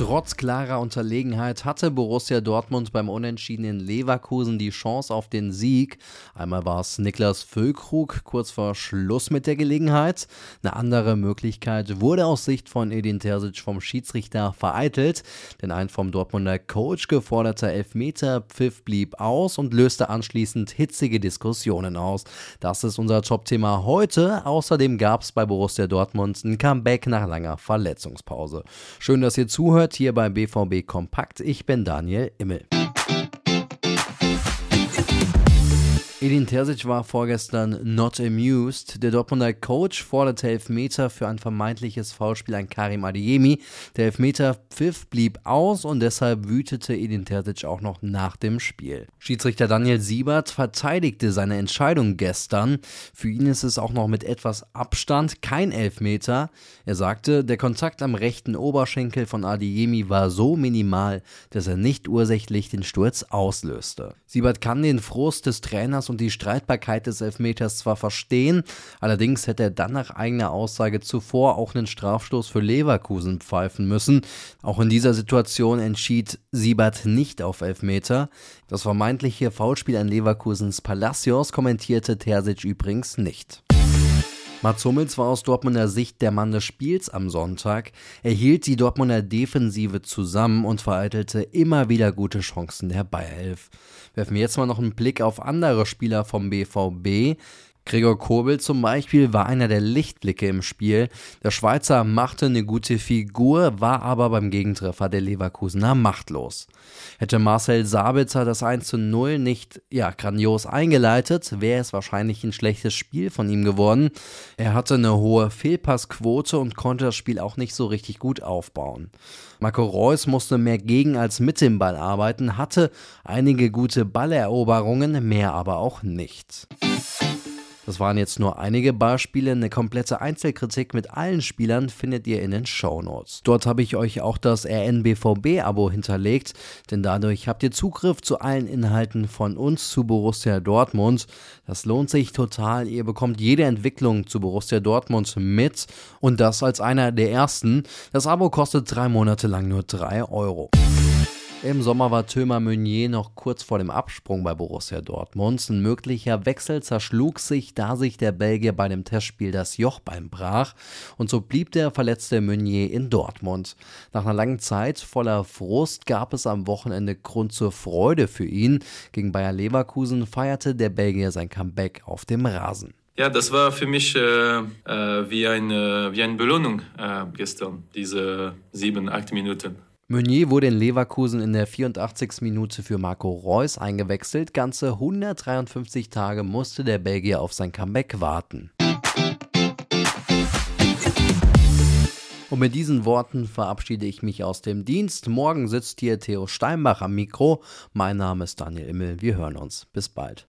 Trotz klarer Unterlegenheit hatte Borussia Dortmund beim unentschiedenen Leverkusen die Chance auf den Sieg. Einmal war es Niklas Füllkrug kurz vor Schluss mit der Gelegenheit. Eine andere Möglichkeit wurde aus Sicht von Edin Terzic vom Schiedsrichter vereitelt, denn ein vom Dortmunder Coach geforderter Elfmeter Pfiff blieb aus und löste anschließend hitzige Diskussionen aus. Das ist unser Top-Thema heute. Außerdem gab es bei Borussia Dortmund ein Comeback nach langer Verletzungspause. Schön, dass ihr zuhört hört hier bei BVB Kompakt. Ich bin Daniel Immel. Edin Terzic war vorgestern not amused. Der Dortmunder Coach forderte Elfmeter für ein vermeintliches Foulspiel an Karim Adeyemi. Der Elfmeter Pfiff blieb aus und deshalb wütete Edin Terzic auch noch nach dem Spiel. Schiedsrichter Daniel Siebert verteidigte seine Entscheidung gestern. Für ihn ist es auch noch mit etwas Abstand kein Elfmeter. Er sagte, der Kontakt am rechten Oberschenkel von Adeyemi war so minimal, dass er nicht ursächlich den Sturz auslöste. Siebert kann den Frust des Trainers und die Streitbarkeit des Elfmeters zwar verstehen, allerdings hätte er dann nach eigener Aussage zuvor auch einen Strafstoß für Leverkusen pfeifen müssen. Auch in dieser Situation entschied Siebert nicht auf Elfmeter. Das vermeintliche Foulspiel an Leverkusens Palacios kommentierte Terzic übrigens nicht. Mats Hummels war aus Dortmunder Sicht der Mann des Spiels am Sonntag. Er hielt die Dortmunder Defensive zusammen und vereitelte immer wieder gute Chancen der Bayerelf. Werfen wir jetzt mal noch einen Blick auf andere Spieler vom BVB. Gregor Kobel zum Beispiel war einer der Lichtblicke im Spiel. Der Schweizer machte eine gute Figur, war aber beim Gegentreffer der Leverkusener machtlos. Hätte Marcel Sabitzer das 1 zu 0 nicht ja, grandios eingeleitet, wäre es wahrscheinlich ein schlechtes Spiel von ihm geworden. Er hatte eine hohe Fehlpassquote und konnte das Spiel auch nicht so richtig gut aufbauen. Marco Reus musste mehr gegen als mit dem Ball arbeiten, hatte einige gute Balleroberungen, mehr aber auch nicht. Das waren jetzt nur einige Beispiele. Eine komplette Einzelkritik mit allen Spielern findet ihr in den Shownotes. Dort habe ich euch auch das RNBVB-Abo hinterlegt, denn dadurch habt ihr Zugriff zu allen Inhalten von uns zu Borussia Dortmund. Das lohnt sich total. Ihr bekommt jede Entwicklung zu Borussia Dortmund mit und das als einer der ersten. Das Abo kostet drei Monate lang nur drei Euro. Im Sommer war Thomas Meunier noch kurz vor dem Absprung bei Borussia Dortmund. Ein möglicher Wechsel zerschlug sich, da sich der Belgier bei dem Testspiel das Jochbein brach. Und so blieb der verletzte Meunier in Dortmund. Nach einer langen Zeit voller Frust gab es am Wochenende Grund zur Freude für ihn. Gegen Bayer Leverkusen feierte der Belgier sein Comeback auf dem Rasen. Ja, das war für mich äh, äh, wie, eine, wie eine Belohnung äh, gestern, diese sieben, acht Minuten. Meunier wurde in Leverkusen in der 84. Minute für Marco Reus eingewechselt. Ganze 153 Tage musste der Belgier auf sein Comeback warten. Und mit diesen Worten verabschiede ich mich aus dem Dienst. Morgen sitzt hier Theo Steinbach am Mikro. Mein Name ist Daniel Immel. Wir hören uns. Bis bald.